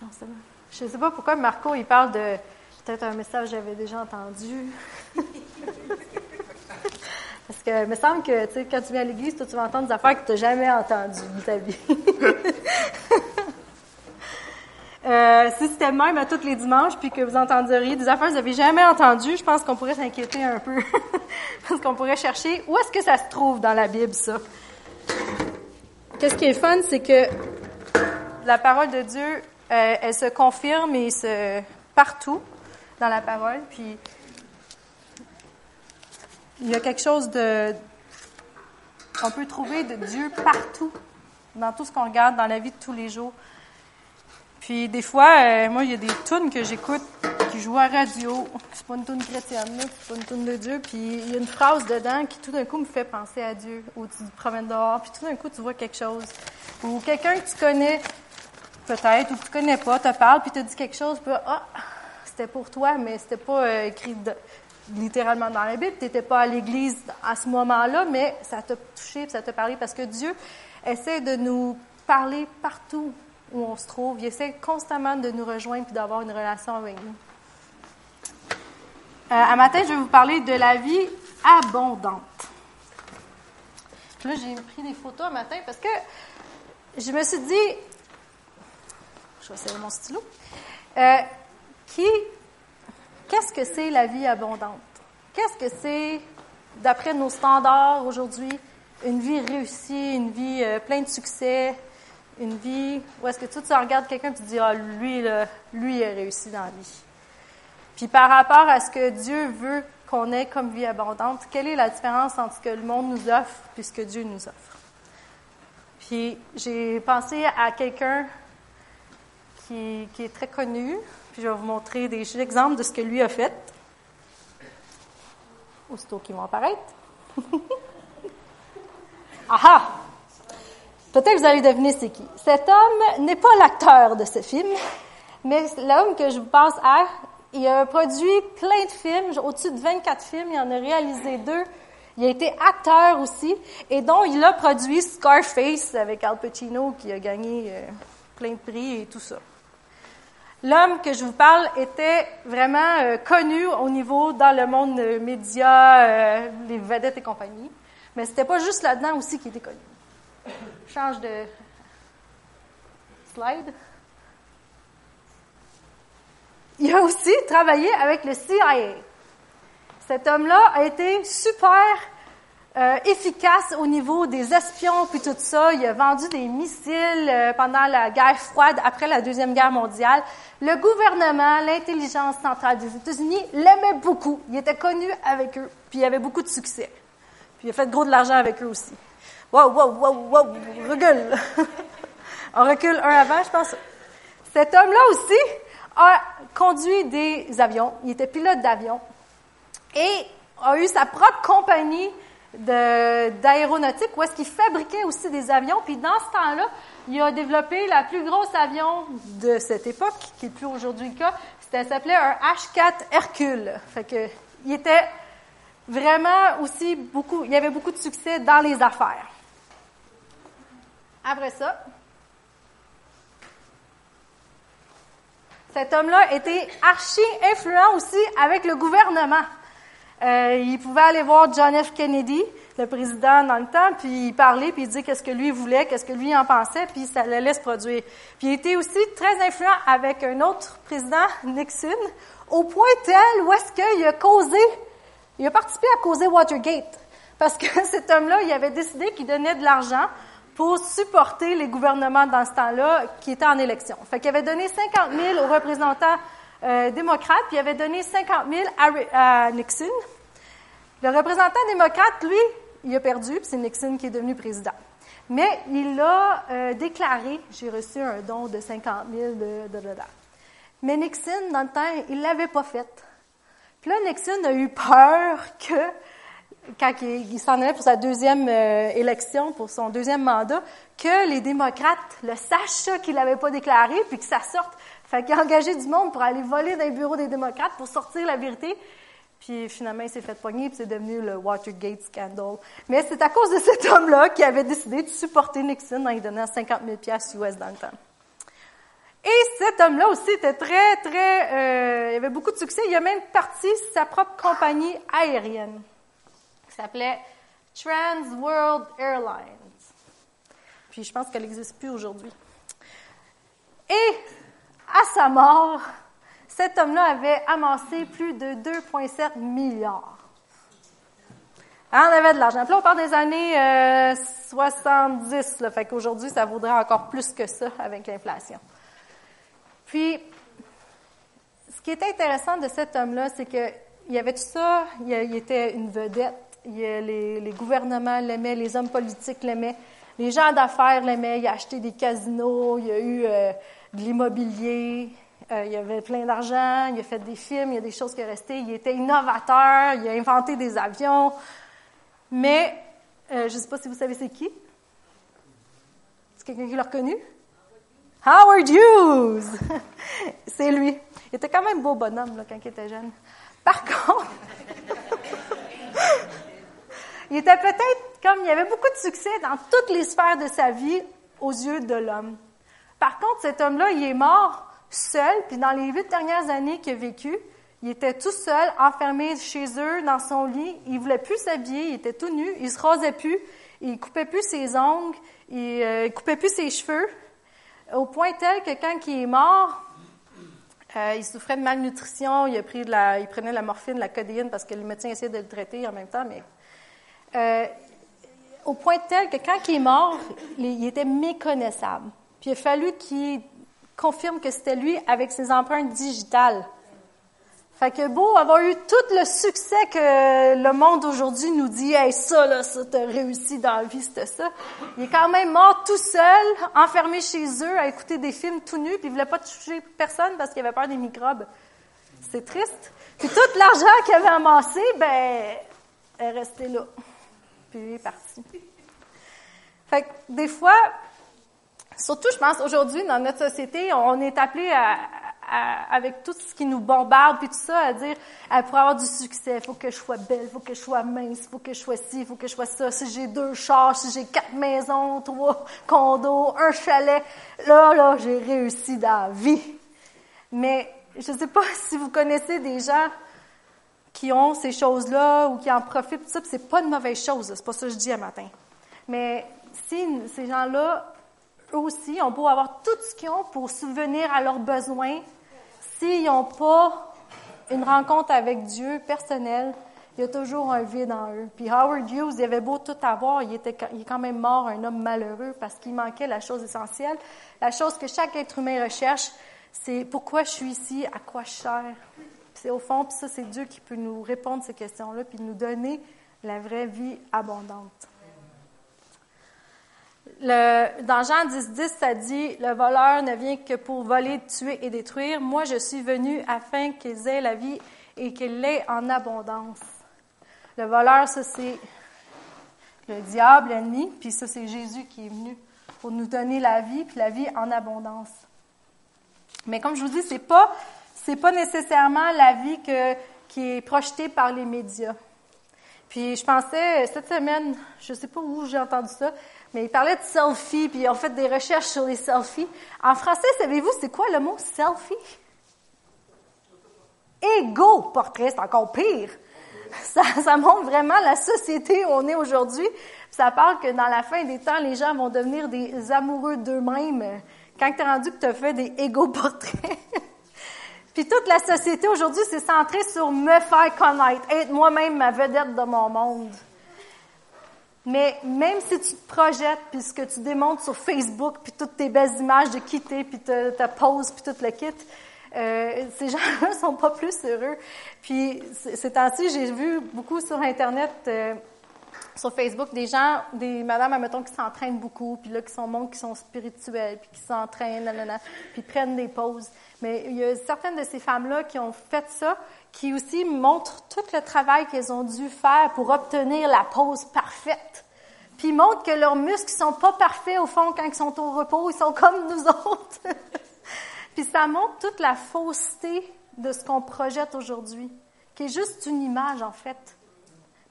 Non, c'est bon. Je ne sais pas pourquoi Marco, il parle de peut-être un message que j'avais déjà entendu. Parce que il me semble que, tu sais, quand tu viens à l'église, toi, tu vas entendre des affaires que tu n'as jamais entendues de ta vie. Euh, si c'était même à tous les dimanches, puis que vous entendriez des affaires que vous n'avez jamais entendues, je pense qu'on pourrait s'inquiéter un peu. Parce qu'on pourrait chercher où est-ce que ça se trouve dans la Bible, ça. Qu'est-ce qui est fun, c'est que la parole de Dieu, euh, elle se confirme et se partout dans la parole. Puis il y a quelque chose de on peut trouver de Dieu partout dans tout ce qu'on regarde dans la vie de tous les jours. Puis des fois, euh, moi, il y a des tunes que j'écoute qui jouent à radio. C'est pas une tune chrétienne, c'est pas une tune de Dieu. Puis il y a une phrase dedans qui tout d'un coup me fait penser à Dieu. Ou tu te promènes dehors, puis tout d'un coup tu vois quelque chose. Ou quelqu'un que tu connais peut-être, ou tu connais pas, te parle, puis te dit quelque chose, puis ah, c'était pour toi, mais c'était pas euh, écrit littéralement dans la Bible. Tu n'étais pas à l'église à ce moment-là, mais ça t'a touché, ça t'a parlé, parce que Dieu essaie de nous parler partout où on se trouve. Il essaie constamment de nous rejoindre et d'avoir une relation avec nous. Euh, à matin, je vais vous parler de la vie abondante. Là, j'ai pris des photos à matin parce que je me suis dit, je mon stylo, euh, qui, qu'est-ce que c'est la vie abondante? Qu'est-ce que c'est, d'après nos standards aujourd'hui, une vie réussie, une vie euh, pleine de succès, une vie où est-ce que tu, tu regardes quelqu'un et tu te dis, ah, lui, là, lui, il a réussi dans la vie. Puis par rapport à ce que Dieu veut qu'on ait comme vie abondante, quelle est la différence entre ce que le monde nous offre et ce que Dieu nous offre? Puis j'ai pensé à quelqu'un qui, est très connu, puis je vais vous montrer des exemples de ce que lui a fait. Aussitôt qu'ils vont apparaître. Aha! Peut-être que vous allez deviner c'est qui. Cet homme n'est pas l'acteur de ce film, mais l'homme que je vous pense à, il a produit plein de films, au-dessus de 24 films, il en a réalisé deux. Il a été acteur aussi, et dont il a produit Scarface avec Al Pacino, qui a gagné euh, plein de prix et tout ça. L'homme que je vous parle était vraiment euh, connu au niveau dans le monde euh, média, les vedettes et compagnie, mais c'était pas juste là-dedans aussi qu'il était connu. Change de slide. Il a aussi travaillé avec le CIA. Cet homme-là a été super euh, efficace au niveau des espions puis tout ça. Il a vendu des missiles euh, pendant la guerre froide, après la Deuxième Guerre mondiale. Le gouvernement, l'intelligence centrale des États-Unis l'aimait beaucoup. Il était connu avec eux, puis il avait beaucoup de succès. Puis il a fait gros de l'argent avec eux aussi. Wow, wow, wow, wow, recule. On recule un avant, je pense. Cet homme-là aussi a conduit des avions. Il était pilote d'avion et a eu sa propre compagnie d'aéronautique où est-ce qu'il fabriquait aussi des avions. Puis dans ce temps-là, il a développé la plus grosse avion de cette époque, qui n'est plus aujourd'hui le cas. C'était s'appelait un H-4 Hercule. Fait que il était vraiment aussi beaucoup, il y avait beaucoup de succès dans les affaires. Après ça, cet homme-là était archi influent aussi avec le gouvernement. Euh, il pouvait aller voir John F. Kennedy, le président dans le temps, puis il parlait, puis il disait qu'est-ce que lui voulait, qu'est-ce que lui en pensait, puis ça le laisse produire. Puis il était aussi très influent avec un autre président, Nixon, au point tel où est-ce qu'il a causé, il a participé à causer Watergate. Parce que cet homme-là, il avait décidé qu'il donnait de l'argent pour supporter les gouvernements dans ce temps-là qui étaient en élection. Fait qu'il avait donné 50 000 aux représentants euh, démocrates, puis il avait donné 50 000 à, Nixon. Le représentant démocrate, lui, il a perdu, puis c'est Nixon qui est devenu président. Mais il a euh, déclaré, j'ai reçu un don de 50 000 de, dollars. Mais Nixon, dans le temps, il l'avait pas fait. Puis là, Nixon a eu peur que quand il, s'en allait pour sa deuxième euh, élection, pour son deuxième mandat, que les démocrates le sachent qu'il n'avait pas déclaré, puis que ça sorte. Fait qu'il a engagé du monde pour aller voler dans les bureaux des démocrates pour sortir la vérité. Puis finalement, il s'est fait pogner, puis c'est devenu le Watergate scandal. Mais c'est à cause de cet homme-là qui avait décidé de supporter Nixon en lui donnant 50 000 US dans le temps. Et cet homme-là aussi était très, très... Euh, il avait beaucoup de succès. Il a même parti sa propre compagnie aérienne qui s'appelait Trans World Airlines. Puis je pense qu'elle n'existe plus aujourd'hui. Et à sa mort, cet homme-là avait amassé plus de 2,7 milliards. Hein, on avait de l'argent. Là, on parle des années 70, euh, là, fait qu'aujourd'hui, ça vaudrait encore plus que ça avec l'inflation. Puis, ce qui est intéressant de cet homme-là, c'est qu'il y avait tout ça, il, était une vedette, les, gouvernements l'aimaient, les hommes politiques l'aimaient, les gens d'affaires l'aimaient, il a acheté des casinos, il a eu euh, de l'immobilier, euh, il avait plein d'argent, il a fait des films, il y a des choses qui sont restées, il était innovateur, il a inventé des avions, mais euh, je ne sais pas si vous savez c'est qui. C'est quelqu'un qui l'a reconnu? Howard Hughes! c'est lui. Il était quand même beau bonhomme quand il était jeune. Par contre, il était peut-être comme il avait beaucoup de succès dans toutes les sphères de sa vie aux yeux de l'homme. Par contre, cet homme-là, il est mort seul, puis dans les huit dernières années qu'il a vécu, il était tout seul, enfermé chez eux, dans son lit. Il voulait plus s'habiller, il était tout nu, il se rasait plus, il coupait plus ses ongles, il, euh, coupait plus ses cheveux, au point tel que quand il est mort, euh, il souffrait de malnutrition, il a pris de la, il prenait de la morphine, de la codéine parce que le médecin essayait de le traiter en même temps, mais euh, au point tel que quand il est mort, il était méconnaissable. Puis il a fallu qu'il confirme que c'était lui avec ses empreintes digitales. Fait que beau avoir eu tout le succès que le monde aujourd'hui nous dit, hey, ça, là, ça, t'as réussi dans la vie, c'était ça. Il est quand même mort tout seul, enfermé chez eux, à écouter des films tout nus, puis il voulait pas toucher personne parce qu'il avait peur des microbes. C'est triste. Puis tout l'argent qu'il avait amassé, ben, est resté là. Puis il est parti. Fait que des fois, surtout, je pense, aujourd'hui, dans notre société, on est appelé à, avec tout ce qui nous bombarde, puis tout ça, à dire, pour avoir du succès, il faut que je sois belle, il faut que je sois mince, il faut que je sois ci, il faut que je sois ça. Si j'ai deux chars, si j'ai quatre maisons, trois condos, un chalet, là, là, j'ai réussi dans la vie. Mais je ne sais pas si vous connaissez des gens qui ont ces choses-là ou qui en profitent, tout ça, c'est pas une mauvaise chose, c'est pas ça que je dis un matin. Mais si ces gens-là, eux aussi, ont beau avoir tout ce qu'ils ont pour subvenir à leurs besoins, S'ils n'ont pas une rencontre avec Dieu personnelle, il y a toujours un vide en eux. Puis Howard Hughes, il avait beau tout avoir, il, était, il est quand même mort, un homme malheureux, parce qu'il manquait la chose essentielle. La chose que chaque être humain recherche, c'est pourquoi je suis ici, à quoi je sers. C'est au fond, puis ça, c'est Dieu qui peut nous répondre à ces questions-là, puis nous donner la vraie vie abondante le, dans Jean 10, 10, ça dit, le voleur ne vient que pour voler, tuer et détruire. Moi, je suis venu afin qu'ils aient la vie et qu'ils l'aient en abondance. Le voleur, ça, c'est le diable, l'ennemi, puis ça, c'est Jésus qui est venu pour nous donner la vie, puis la vie en abondance. Mais comme je vous dis, c'est pas, pas nécessairement la vie qui est projetée par les médias. Puis je pensais, cette semaine, je sais pas où j'ai entendu ça, mais il parlait de selfie, puis ils ont fait des recherches sur les selfies. En français, savez-vous, c'est quoi le mot selfie? Ego portrait, c'est encore pire. Ça, ça montre vraiment la société où on est aujourd'hui. Ça parle que dans la fin des temps, les gens vont devenir des amoureux d'eux-mêmes quand tu rendu que tu as fait des égo-portraits. Puis toute la société aujourd'hui, c'est centré sur me faire connaître, être moi-même ma vedette de mon monde. Mais même si tu te projettes, puis ce que tu démontres sur Facebook, puis toutes tes belles images de quitter, puis ta, ta pose, puis tout le kit, euh, ces gens-là sont pas plus heureux. Puis ces temps-ci, j'ai vu beaucoup sur Internet, euh, sur Facebook, des gens, des madames, admettons, qui s'entraînent beaucoup, puis là, qui sont mondes qui sont spirituels, puis qui s'entraînent, puis prennent des pauses. Mais il y a certaines de ces femmes-là qui ont fait ça, qui aussi montrent tout le travail qu'elles ont dû faire pour obtenir la pose parfaite. Puis ils montrent que leurs muscles sont pas parfaits au fond quand ils sont au repos, ils sont comme nous autres. Puis ça montre toute la fausseté de ce qu'on projette aujourd'hui, qui est juste une image en fait.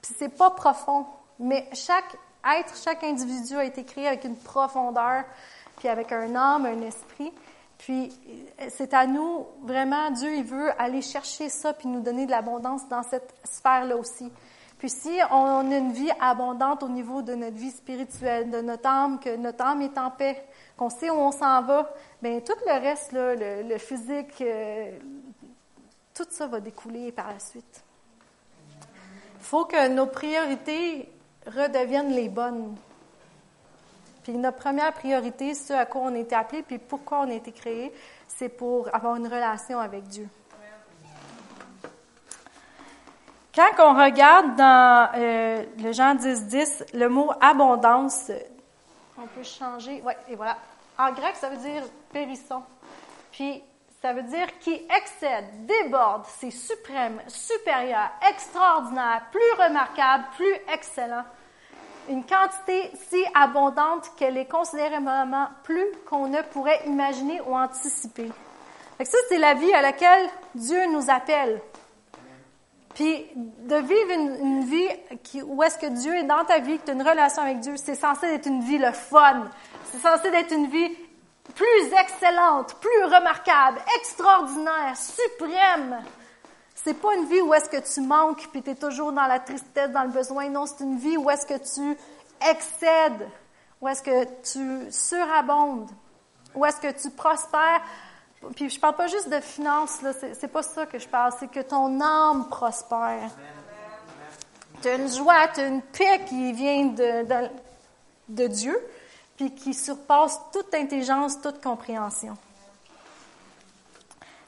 Puis c'est pas profond, mais chaque être, chaque individu a été créé avec une profondeur, puis avec un âme, un esprit. Puis c'est à nous, vraiment, Dieu, il veut aller chercher ça puis nous donner de l'abondance dans cette sphère-là aussi. Puis si on a une vie abondante au niveau de notre vie spirituelle, de notre âme, que notre âme est en paix, qu'on sait où on s'en va, bien tout le reste, là, le, physique, euh, tout ça va découler par la suite. Il faut que nos priorités redeviennent les bonnes. Puis notre première priorité, ce à quoi on a été appelé, puis pourquoi on a été créé, c'est pour avoir une relation avec Dieu. Quand on regarde dans euh, le Jean 10, 10, le mot abondance, on peut changer. Oui, et voilà. En grec, ça veut dire périsson. Puis, ça veut dire qui excède, déborde, c'est suprême, supérieur, extraordinaire, plus remarquable, plus excellent. Une quantité si abondante qu'elle est considérablement plus qu'on ne pourrait imaginer ou anticiper. Ça, c'est la vie à laquelle Dieu nous appelle. Puis de vivre une, vie où est-ce que Dieu est dans ta vie, que tu as une relation avec Dieu, c'est censé être une vie le fun. C'est censé être une vie plus excellente, plus remarquable, extraordinaire, suprême. C'est pas une vie où est-ce que tu manques puis tu es toujours dans la tristesse, dans le besoin. Non, c'est une vie où est-ce que tu excèdes, où est-ce que tu surabondes, où est-ce que tu prospères puis je parle pas juste de finances, là, c'est, pas ça que je parle, c'est que ton âme prospère. Tu as une joie, tu as une paix qui vient de, de, Dieu, puis qui surpasse toute intelligence, toute compréhension.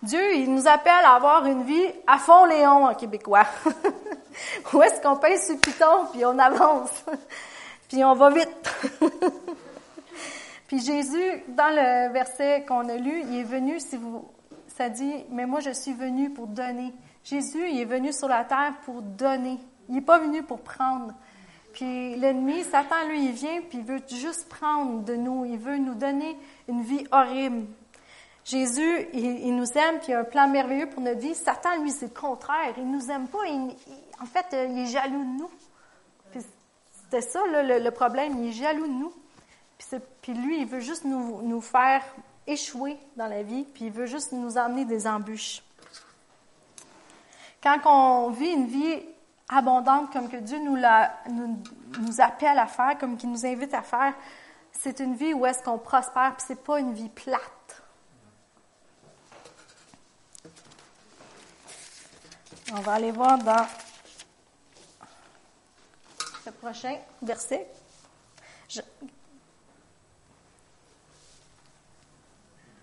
Dieu, il nous appelle à avoir une vie à fond Léon en québécois. Où est-ce qu'on pèse sur le piton, puis on avance, puis on va vite. Puis Jésus, dans le verset qu'on a lu, il est venu, si vous, ça dit, mais moi je suis venu pour donner. Jésus, il est venu sur la terre pour donner. Il n'est pas venu pour prendre. Puis l'ennemi, Satan, lui, il vient, puis il veut juste prendre de nous. Il veut nous donner une vie horrible. Jésus, il, nous aime, puis il a un plan merveilleux pour notre vie. Satan, lui, c'est le contraire. Il nous aime pas. en fait, il est jaloux de nous. c'était ça, le, problème. Il est jaloux de nous. Puis, lui, il veut juste nous, faire échouer dans la vie, puis il veut juste nous emmener des embûches. Quand on vit une vie abondante comme que Dieu nous, nous appelle à faire, comme qu'il nous invite à faire, c'est une vie où est-ce qu'on prospère, puis c'est pas une vie plate. On va aller voir dans le prochain verset.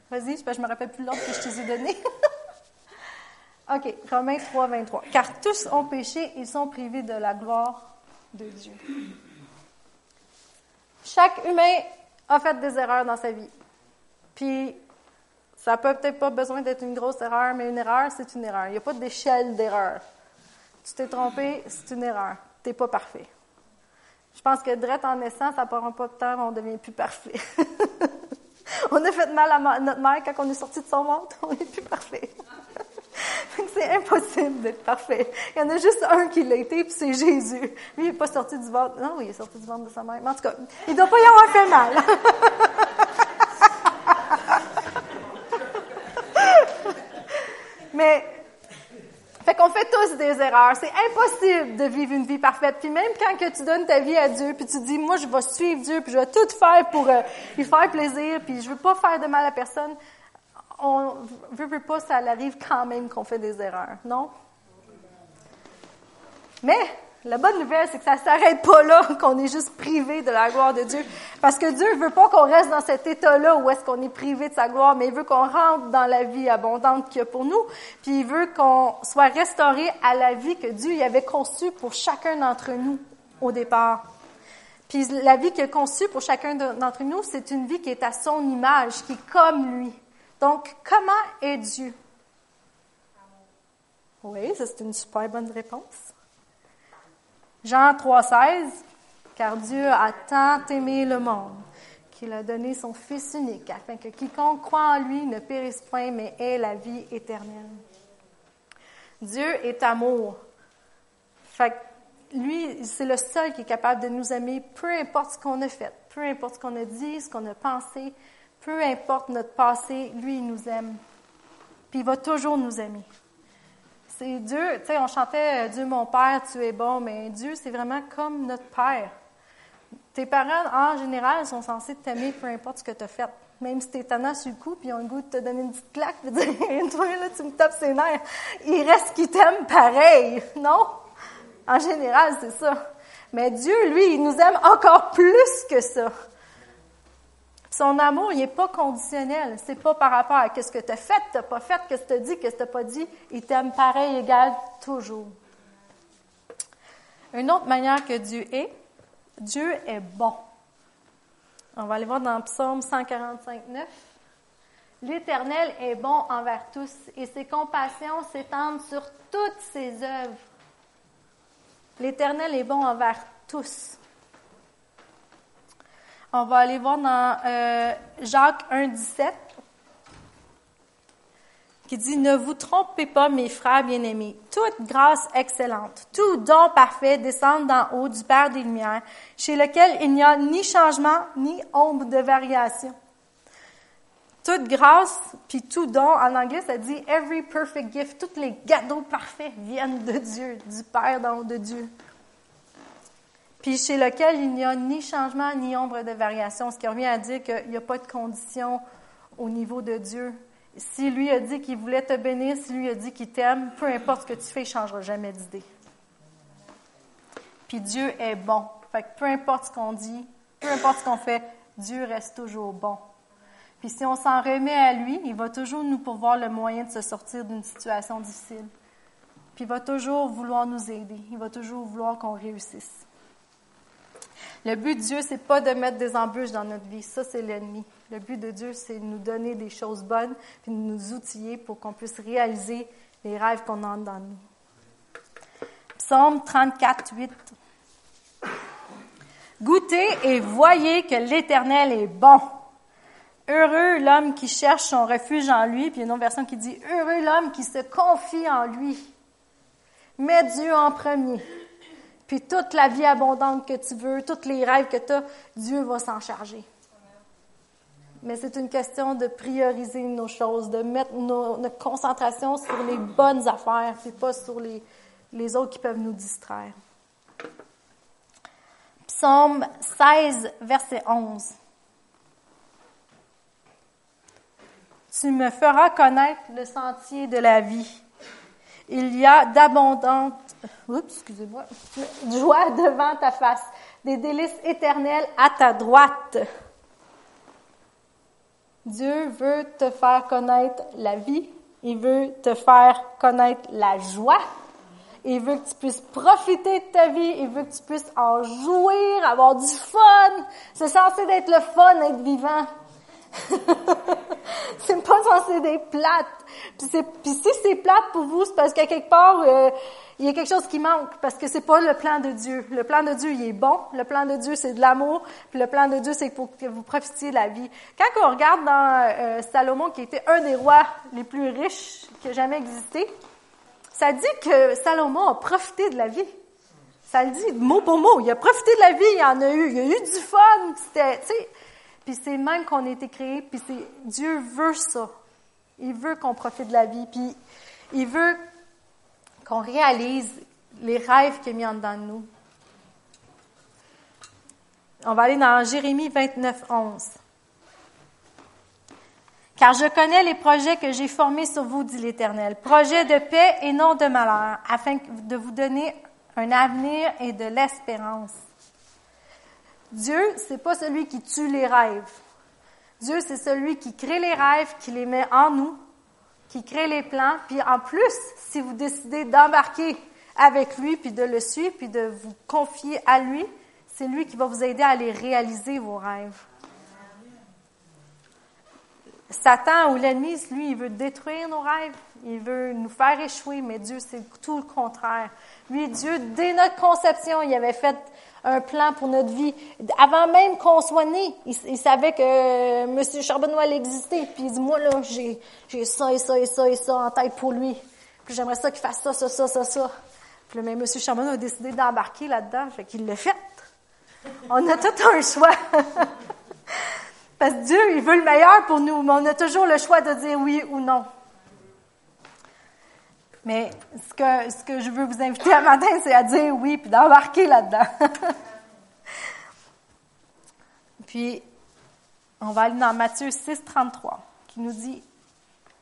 Vas-y, je me rappelle plus l'ordre que je te ai donné. OK, Romains 3, 23. Car tous ont péché et sont privés de la gloire de Dieu. Chaque humain a fait des erreurs dans sa vie. Puis, ça peut peut-être pas besoin d'être une grosse erreur, mais une erreur, c'est une erreur. Il n'y a pas d'échelle d'erreur. Tu t'es trompé, c'est une erreur. Tu n'es pas parfait. Je pense que direct en naissant, ça prend pas de temps, on devient plus parfait. on a fait mal à notre mère quand on est sorti de son ventre, on n'est plus parfait. c'est impossible d'être parfait. Il y en a juste un qui l'a été, puis c'est Jésus. Lui, il n'est pas sorti du ventre. Non, il est sorti du ventre de sa mère. Mais en tout cas, il ne doit pas y avoir fait mal. Mais fait qu'on fait tous des erreurs. C'est impossible de vivre une vie parfaite. Puis même quand que tu donnes ta vie à Dieu, puis tu dis, moi, je vais suivre Dieu, puis je vais tout faire pour euh, lui faire plaisir, puis je veux pas faire de mal à personne, on veut, veut pas, ça arrive quand même qu'on fait des erreurs, non? Mais la bonne nouvelle, c'est que ça ne s'arrête pas là, qu'on est juste privé de la gloire de Dieu. Parce que Dieu ne veut pas qu'on reste dans cet état-là où est-ce qu'on est privé de sa gloire, mais il veut qu'on rentre dans la vie abondante qu'il y a pour nous. Puis il veut qu'on soit restauré à la vie que Dieu y avait conçue pour chacun d'entre nous au départ. Puis la vie qu'il a conçue pour chacun d'entre nous, c'est une vie qui est à son image, qui est comme lui. Donc, comment est Dieu? Oui, c'est une super bonne réponse. Jean 3,16 Car Dieu a tant aimé le monde qu'il a donné son Fils unique, afin que quiconque croit en lui ne périsse point, mais ait la vie éternelle. Dieu est amour. Fait lui, c'est le seul qui est capable de nous aimer, peu importe ce qu'on a fait, peu importe ce qu'on a dit, ce qu'on a pensé, Peu importe notre passé, lui, nous aime. Puis il va toujours nous aimer. C'est Dieu, tu sais, on chantait Dieu mon Père, tu es bon, mais Dieu, c'est vraiment comme notre Père. Tes parents, en général, sont censés t'aimer peu importe ce que tu as fait. Même si tu es tannant sur le coup, puis ils ont le goût de te donner une petite claque, puis de dire, toi, là, tu me tapes ses nerfs. Il reste qui t'aime pareil, non? En général, c'est ça. Mais Dieu, lui, il nous aime encore plus que ça. Son amour, il n'est pas conditionnel. C'est pas par rapport à ce que tu as fait, tu pas fait, ce que tu as dit, ce que tu pas dit. Il t'aime pareil, égal, toujours. Une autre manière que Dieu est, Dieu est bon. On va aller voir dans Psaume 145, 9. L'Éternel est bon envers tous et ses compassions s'étendent sur toutes ses œuvres. L'Éternel est bon envers tous. On va aller voir dans euh, Jacques 1, 17, qui dit, Ne vous trompez pas, mes frères bien-aimés, toute grâce excellente, tout don parfait descend d'en haut du Père des Lumières, chez lequel il n'y a ni changement, ni ombre de variation. Toute grâce, puis tout don, en anglais, ça dit every perfect gift, tous les cadeaux parfaits viennent de Dieu, du Père haut de Dieu puis chez lequel il n'y a ni changement ni ombre de variation, ce qui revient à dire qu'il n'y a pas de condition au niveau de Dieu. Si lui a dit qu'il voulait te bénir, si lui a dit qu'il t'aime, peu importe ce que tu fais, il ne changera jamais d'idée. Puis Dieu est bon. Fait que peu importe ce qu'on dit, peu importe ce qu'on fait, Dieu reste toujours bon. Puis si on s'en remet à lui, il va toujours nous pourvoir le moyen de se sortir d'une situation difficile. Puis il va toujours vouloir nous aider. Il va toujours vouloir qu'on réussisse. Le but de Dieu, c'est pas de mettre des embûches dans notre vie. Ça, c'est l'ennemi. Le but de Dieu, c'est de nous donner des choses bonnes, puis de nous outiller pour qu'on puisse réaliser les rêves qu'on a dans nous. Psaume 34, 8. Goûtez et voyez que l'Éternel est bon. Heureux l'homme qui cherche son refuge en lui, puis il y a une autre version qui dit Heureux l'homme qui se confie en lui. Mets Dieu en premier. Puis toute la vie abondante que tu veux, tous les rêves que tu as, Dieu va s'en charger. Mais c'est une question de prioriser nos choses, de mettre notre concentration sur les bonnes affaires, et pas sur les, les autres qui peuvent nous distraire. Psaume 16, verset 11. Tu me feras connaître le sentier de la vie. Il y a d'abondantes excusez-moi, joie devant ta face, des délices éternels à ta droite. Dieu veut te faire connaître la vie, il veut te faire connaître la joie, il veut que tu puisses profiter de ta vie, il veut que tu puisses en jouir, avoir du fun. C'est censé être le fun d'être vivant. c'est pas censé être plate. Puis, si c'est plate pour vous, c'est parce qu'à quelque part, euh, il y a quelque chose qui manque, parce que c'est pas le plan de Dieu. Le plan de Dieu, il est bon. Le plan de Dieu, c'est de l'amour. Puis le plan de Dieu, c'est pour que vous profitiez de la vie. Quand on regarde dans euh, Salomon, qui était un des rois les plus riches qui a jamais existé, ça dit que Salomon a profité de la vie. Ça le dit mot pour mot. Il a profité de la vie, il en a eu. Il a eu du fun. C'était, tu sais, puis c'est même qu'on a été créé, puis c'est Dieu veut ça. Il veut qu'on profite de la vie, puis il veut qu'on réalise les rêves qu'il a mis en dedans de nous. On va aller dans Jérémie 29, 11. Car je connais les projets que j'ai formés sur vous, dit l'Éternel, projets de paix et non de malheur, afin de vous donner un avenir et de l'espérance. Dieu, c'est pas celui qui tue les rêves. Dieu, c'est celui qui crée les rêves, qui les met en nous, qui crée les plans. Puis en plus, si vous décidez d'embarquer avec lui, puis de le suivre, puis de vous confier à lui, c'est lui qui va vous aider à aller réaliser vos rêves. Satan ou l'ennemi, lui, il veut détruire nos rêves, il veut nous faire échouer, mais Dieu, c'est tout le contraire. Lui, Dieu, dès notre conception, il avait fait un plan pour notre vie. Avant même qu'on soit né, il, savait que euh, M. Charbonneau allait exister. Puis il dit, moi, là, j'ai, j'ai ça et ça et ça et ça en tête pour lui. Puis j'aimerais ça qu'il fasse ça, ça, ça, ça, ça. Puis là, M. Charbonneau a décidé d'embarquer là-dedans. Fait qu'il l'a fait. On a tout un choix. Parce que Dieu, il veut le meilleur pour nous, mais on a toujours le choix de dire oui ou non. Mais ce que, ce que je veux vous inviter à matin, c'est à dire oui, puis d'embarquer là-dedans. puis, on va aller dans Matthieu 6, 33, qui nous dit,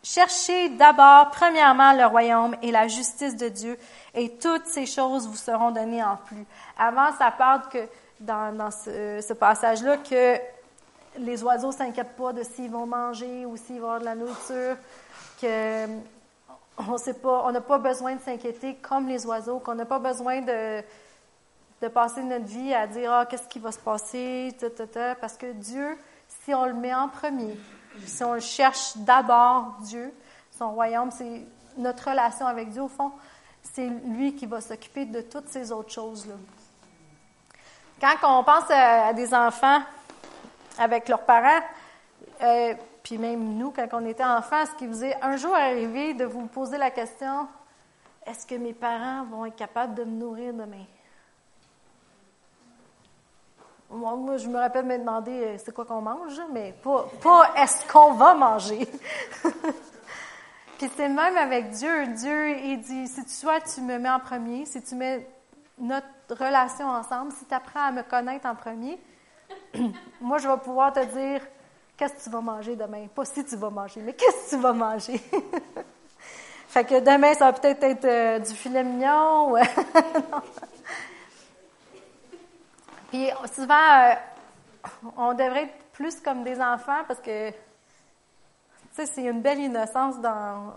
Cherchez d'abord, premièrement, le royaume et la justice de Dieu, et toutes ces choses vous seront données en plus. Avant, ça parle que, dans, dans ce, passage-là, que les oiseaux s'inquiètent pas de s'ils vont manger ou s'ils vont avoir de la nourriture, que on n'a pas besoin de s'inquiéter comme les oiseaux, qu'on n'a pas besoin de, de passer notre vie à dire ah qu'est-ce qui va se passer, parce que Dieu, si on le met en premier, si on cherche d'abord Dieu, son royaume, c'est notre relation avec Dieu au fond, c'est lui qui va s'occuper de toutes ces autres choses là. Quand on pense à, des enfants avec leurs parents, euh, puis même nous, quand on était enfants, est-ce qu'il vous est un jour arrivé de vous poser la question est-ce que mes parents vont être capables de me nourrir demain? Moi, je me rappelle me demander euh, c'est quoi qu'on mange, mais pas, pas est-ce qu'on va manger? Puis c'est même avec Dieu. Dieu, il dit si toi, tu me mets en premier, si tu mets notre relation ensemble, si tu apprends à me connaître en premier, moi, je vais pouvoir te dire Qu'est-ce que tu vas manger demain? Pas si tu vas manger, mais qu'est-ce que tu vas manger? fait que demain, ça va peut-être être, euh, du filet mignon. Puis souvent, euh, on devrait être plus comme des enfants parce que, tu sais, c'est une belle innocence dans,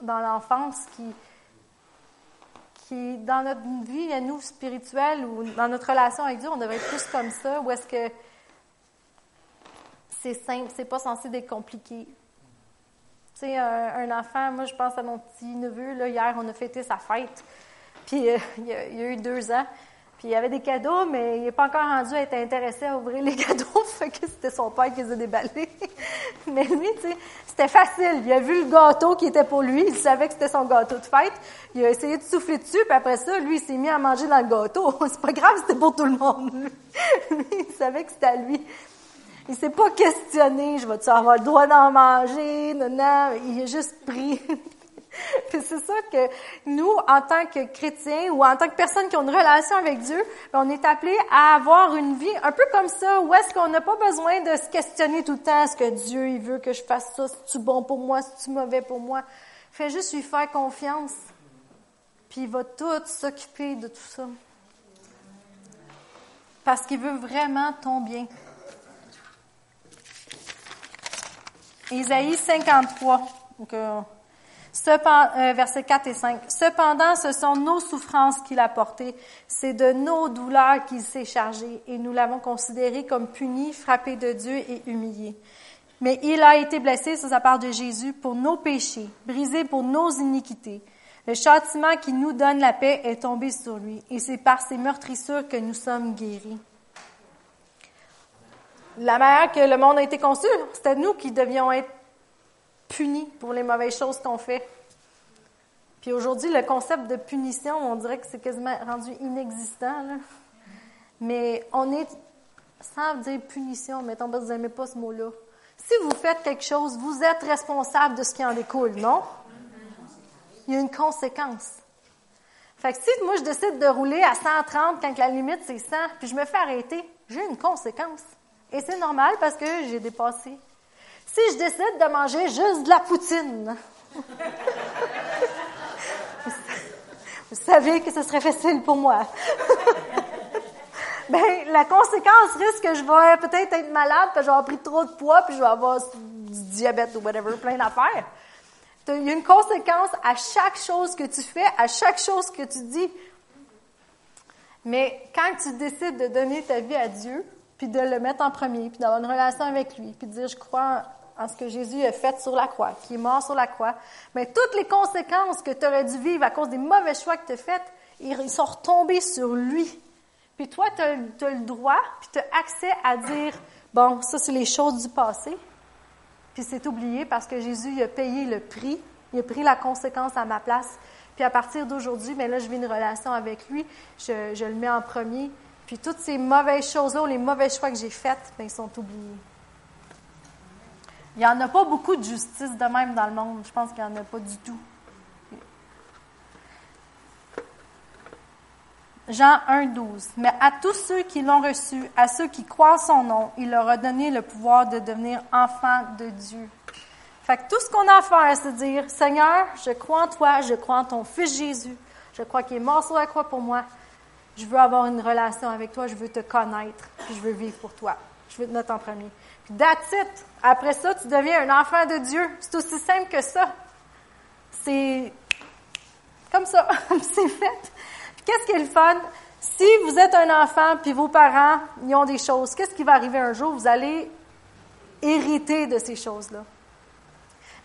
dans l'enfance qui, qui, dans notre vie à nous spirituelle ou dans notre relation avec Dieu, on devrait être plus comme ça, ou est-ce que c'est simple, c'est pas censé être compliqué. Tu sais, un, enfant, moi je pense à mon petit neveu, là, hier on a fêté sa fête, puis euh, il, a, a, eu deux ans, puis il avait des cadeaux, mais il n'est pas encore rendu à être intéressé à ouvrir les cadeaux, fait que c'était son père qui les a déballés. mais lui, tu sais, c'était facile, il a vu le gâteau qui était pour lui, il savait que c'était son gâteau de fête, il a essayé de souffler dessus, puis après ça, lui, il s'est mis à manger dans le gâteau. c'est pas grave, c'était pour tout le monde. lui, il savait que c'était à lui. Il s'est pas questionné, je vais-tu avoir le droit d'en manger, non, non, il a juste pris. Puis c'est ça que nous, en tant que chrétiens ou en tant que personnes qui ont une relation avec Dieu, ben, on est appelés à avoir une vie un peu comme ça, où est-ce qu'on n'a pas besoin de se questionner tout le temps, est-ce que Dieu, il veut que je fasse ça, c'est-tu bon pour moi, c'est-tu mauvais pour moi? Fais juste lui faire confiance, puis il va tout s'occuper de tout ça. Parce qu'il veut vraiment ton bien. Isaïe 53, donc, euh, euh, versets 4 et 5. Cependant, ce sont nos souffrances qu'il a portées, c'est de nos douleurs qu'il s'est chargé, et nous l'avons considéré comme puni, frappé de Dieu et humilié. Mais il a été blessé sur sa part de Jésus pour nos péchés, brisé pour nos iniquités. Le châtiment qui nous donne la paix est tombé sur lui, et c'est par ses meurtrissures que nous sommes guéris la manière que le monde a été conçu, c'était nous qui devions être punis pour les mauvaises choses qu'on fait. Puis aujourd'hui, le concept de punition, on dirait que c'est quasiment rendu inexistant. Mais on est, sans dire punition, mettons, vous n'aimez pas ce mot-là. Si vous faites quelque chose, vous êtes responsable de ce qui en découle, non? Il y a une conséquence. Fait que si moi je décide de rouler à 130 quand la limite c'est 100, puis je me fais arrêter, j'ai une conséquence. Et c'est normal parce que j'ai dépassé. Si je décide de manger juste de la poutine, vous savez que ce serait facile pour moi. ben, la conséquence risque que je vais peut-être être malade, que je vais avoir pris trop de poids, puis je vais avoir du diabète ou whatever, plein d'affaires. Il y a une conséquence à chaque chose que tu fais, à chaque chose que tu dis. Mais quand tu décides de donner ta vie à Dieu, puis de le mettre en premier, puis d'avoir une relation avec lui, puis de dire, je crois en, ce que Jésus a fait sur la croix, qui est mort sur la croix, mais toutes les conséquences que tu aurais dû vivre à cause des mauvais choix que tu as faits, ils sont retombés sur lui. Puis toi, tu as, le droit, puis tu as accès à dire, bon, ça, c'est les choses du passé, puis c'est oublié parce que Jésus il a payé le prix, il a pris la conséquence à ma place. Puis à partir d'aujourd'hui, mais là, je vis une relation avec lui, je, je le mets en premier, puis toutes ces mauvaises choses-là, ou les mauvais choix que j'ai faits, bien, ils sont oubliés. Il n'y en a pas beaucoup de justice de même dans le monde. Je pense qu'il n'y en a pas du tout. Jean 1, 12. Mais à tous ceux qui l'ont reçu, à ceux qui croient en son nom, il leur a donné le pouvoir de devenir enfants de Dieu. Fait que tout ce qu'on a à faire, c'est dire, Seigneur, je crois en toi, je crois en ton Fils Jésus, je crois qu'il est mort sur la croix pour moi. Je veux avoir une relation avec toi, je veux te connaître, puis je veux vivre pour toi. Je veux te mettre en premier. Puis that's it. Après ça, tu deviens un enfant de Dieu. C'est aussi simple que ça. C'est comme ça. c'est fait. Qu'est-ce qui est le fun? Si vous êtes un enfant puis vos parents, ils ont des choses, qu'est-ce qui va arriver un jour? Vous allez hériter de ces choses-là.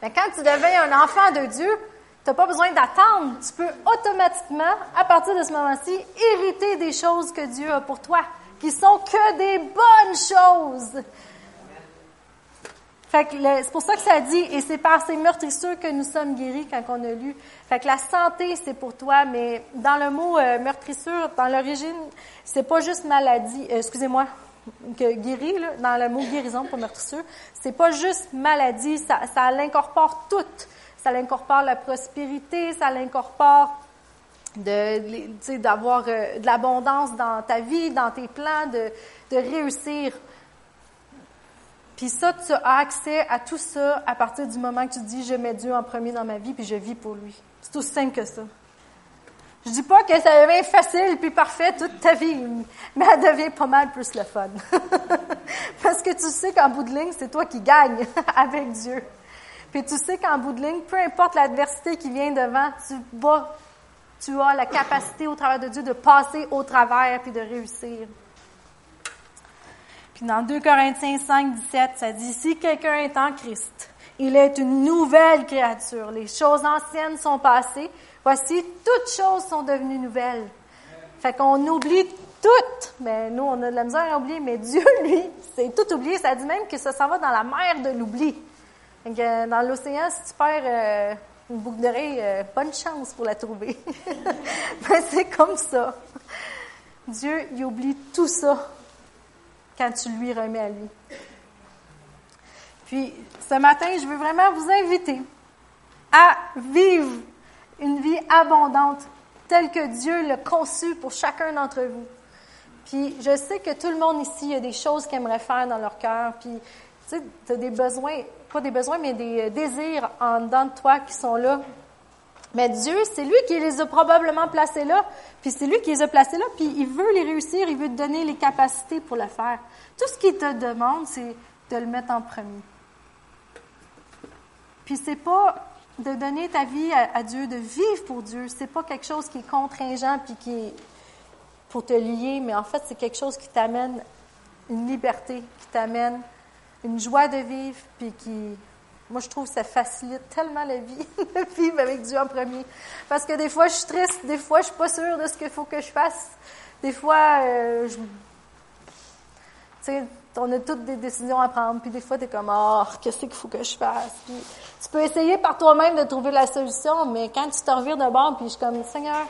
Mais quand tu deviens un enfant de Dieu, tu n'as pas besoin d'attendre. Tu peux automatiquement, à partir de ce moment-ci, hériter des choses que Dieu a pour toi, qui sont que des bonnes choses. Fait que c'est pour ça que ça dit, et c'est par ces meurtrissures que nous sommes guéris quand on a lu. Fait que la santé, c'est pour toi, mais dans le mot euh, meurtrissure, dans l'origine, c'est pas juste maladie, euh, excusez-moi, que guéri, là, dans le mot guérison pour meurtrissure, c'est pas juste maladie, ça, ça l'incorpore tout. Ça l'incorpore la prospérité, ça l'incorpore de, d'avoir euh, de l'abondance dans ta vie, dans tes plans, de, de réussir. Puis ça, tu as accès à tout ça à partir du moment que tu dis, je mets Dieu en premier dans ma vie, puis je vis pour lui. C'est aussi simple que ça. Je dis pas que ça devient facile puis parfait toute ta vie, mais elle devient pas mal plus le fun. Parce que tu sais qu'en bout de ligne, c'est toi qui gagnes avec Dieu. Puis tu sais qu'en bout de ligne, peu importe l'adversité qui vient devant, tu vas, tu as la capacité au travers de Dieu de passer au travers puis de réussir dans 2 Corinthiens 5, 17, ça dit, si quelqu'un est en Christ, il est une nouvelle créature. Les choses anciennes sont passées. Voici, toutes choses sont devenues nouvelles. Fait qu'on oublie tout. Mais nous, on a de la misère à oublier. Mais Dieu, lui, c'est tout oublié. Ça dit même que ça s'en va dans la mer de l'oubli. Dans l'océan, si tu perds euh, une boucle d'oreille, euh, bonne chance pour la trouver. Mais c'est comme ça. Dieu, il oublie tout ça quand tu lui remets à lui. Puis, ce matin, je veux vraiment vous inviter à vivre une vie abondante telle que Dieu l'a conçue pour chacun d'entre vous. Puis, je sais que tout le monde ici, a des choses qu'ils aimeraient faire dans leur cœur. Puis, tu sais, tu as des besoins, pas des besoins, mais des désirs en dedans de toi qui sont là mais Dieu, c'est lui qui les a probablement placés là, puis c'est lui qui les a placés là, puis il veut les réussir, il veut te donner les capacités pour le faire. Tout ce qu'il te demande, c'est de le mettre en premier. Puis c'est pas de donner ta vie à, Dieu, de vivre pour Dieu. C'est pas quelque chose qui est contraignant puis qui est pour te lier, mais en fait, c'est quelque chose qui t'amène une liberté, qui t'amène une joie de vivre, puis qui moi, je trouve que ça facilite tellement la vie de vivre avec Dieu en premier. Parce que des fois, je suis triste, des fois, je suis pas sûre de ce qu'il faut que je fasse. Des fois, euh, je... tu sais, on a toutes des décisions à prendre, puis des fois, tu es comme, oh, qu'est-ce qu'il faut que je fasse? tu peux essayer par toi-même de trouver la solution, mais quand tu te revires de bord, puis je suis comme, Seigneur,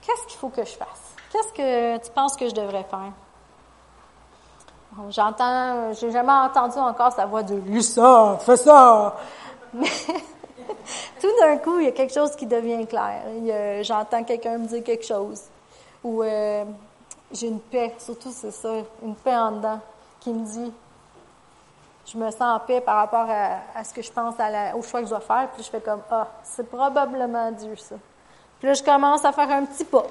qu'est-ce qu'il faut que je fasse? Qu'est-ce que tu penses que je devrais faire? J'entends, j'ai jamais entendu encore sa voix de Lisa, fais ça. Mais tout d'un coup, il y a quelque chose qui devient clair. J'entends quelqu'un me dire quelque chose. Ou euh, j'ai une paix, surtout c'est ça, une paix en dedans qui me dit, je me sens en paix par rapport à, ce que je pense au choix que je dois faire. Puis je fais comme, ah, c'est probablement Dieu ça. Puis là, je commence à faire un petit pas.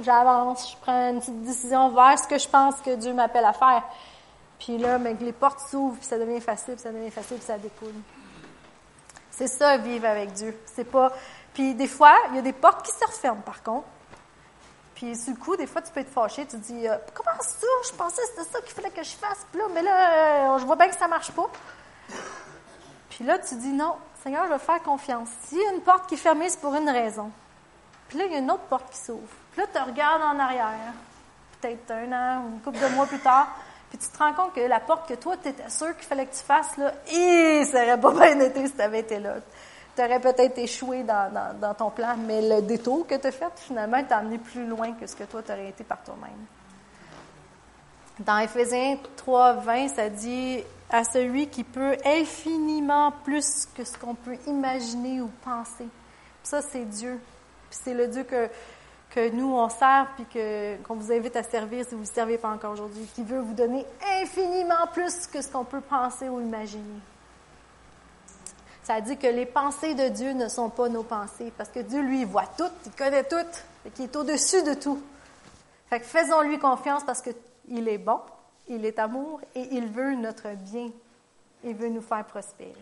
J'avance, je prends une petite décision vers ce que je pense que Dieu m'appelle à faire. Puis là, mais les portes s'ouvrent, puis ça devient facile, puis ça devient facile, puis ça découle. C'est ça, vivre avec Dieu. C'est pas. Puis des fois, il y a des portes qui se referment, par contre. Puis le coup, des fois, tu peux être fâché. Tu te dis, euh, comment ça? Je pensais que c'était ça qu'il fallait que je fasse. Puis là, mais là, euh, je vois bien que ça marche pas. Puis là, tu dis, non, Seigneur, je vais faire confiance. S'il y a une porte qui est fermée, c'est pour une raison. Puis là, il y a une autre porte qui s'ouvre. Puis là, tu regardes en arrière, peut-être un an ou une couple de mois plus tard. Puis tu te rends compte que la porte que toi, tu étais sûr qu'il fallait que tu fasses, là, et ça n'aurait pas bien été si tu été là. Tu aurais peut-être échoué dans, dans, ton plan, mais le détour que tu as fait, finalement, t'a amené plus loin que ce que toi, tu aurais été par toi-même. Dans Éphésiens 3, 20, ça dit à celui qui peut infiniment plus que ce qu'on peut imaginer ou penser. Ça, c'est Dieu. Puis c'est le Dieu que, que nous, on sert, puis qu'on vous invite à servir si vous ne servez pas encore aujourd'hui, qui veut vous donner infiniment plus que ce qu'on peut penser ou imaginer. Ça dit que les pensées de Dieu ne sont pas nos pensées, parce que Dieu, lui, voit tout, il connaît tout, et qu'il est au-dessus de tout. Fait que faisons-lui confiance parce qu'il est bon, il est amour, et il veut notre bien. Il veut nous faire prospérer.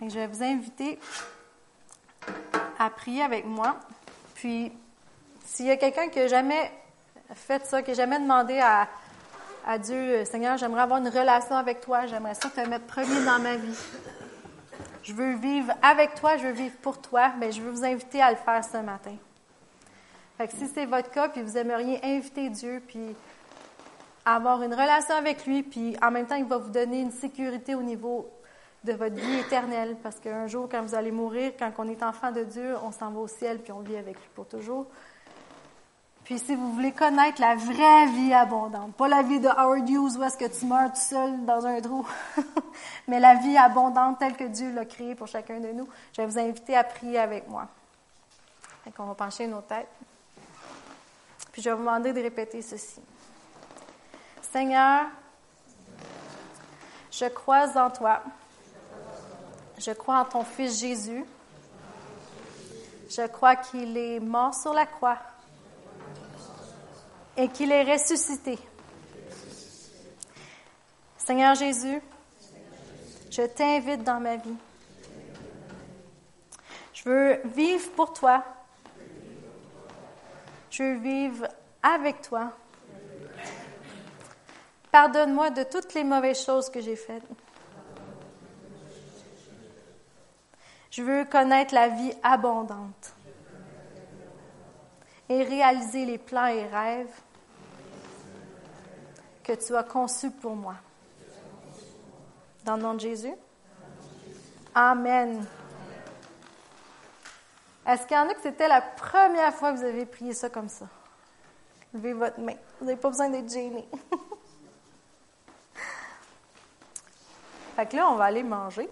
je vais vous inviter à prier avec moi. Puis, s'il y a quelqu'un qui n'a jamais fait ça, qui n'a jamais demandé à, à Dieu, Seigneur, j'aimerais avoir une relation avec toi, j'aimerais ça te mettre premier dans ma vie. Je veux vivre avec toi, je veux vivre pour toi, mais je veux vous inviter à le faire ce matin. Fait que si c'est votre cas, puis vous aimeriez inviter Dieu, puis avoir une relation avec lui, puis en même temps, il va vous donner une sécurité au niveau de votre vie éternelle, parce qu'un jour, quand vous allez mourir, quand on est enfant de Dieu, on s'en va au ciel, puis on vit avec lui pour toujours. Puis si vous voulez connaître la vraie vie abondante, pas la vie de Howard Hughes où est-ce que tu meurs tout seul dans un trou, mais la vie abondante telle que Dieu l'a créée pour chacun de nous, je vais vous inviter à prier avec moi. Fait qu'on va pencher nos têtes. Puis je vais vous demander de répéter ceci. Seigneur, je crois en toi. Je crois en ton Fils Jésus. Je crois qu'il est mort sur la croix et qu'il est ressuscité. Seigneur Jésus, je t'invite dans ma vie. Je veux vivre pour toi. Je veux vivre avec toi. Pardonne-moi de toutes les mauvaises choses que j'ai faites. Je veux connaître la vie abondante et réaliser les plans et rêves que tu as conçus pour moi. Dans le nom de Jésus. Amen. Est-ce qu'il y en a que c'était la première fois que vous avez prié ça comme ça? Levez votre main. Vous n'avez pas besoin d'être gêné. fait que là, on va aller manger.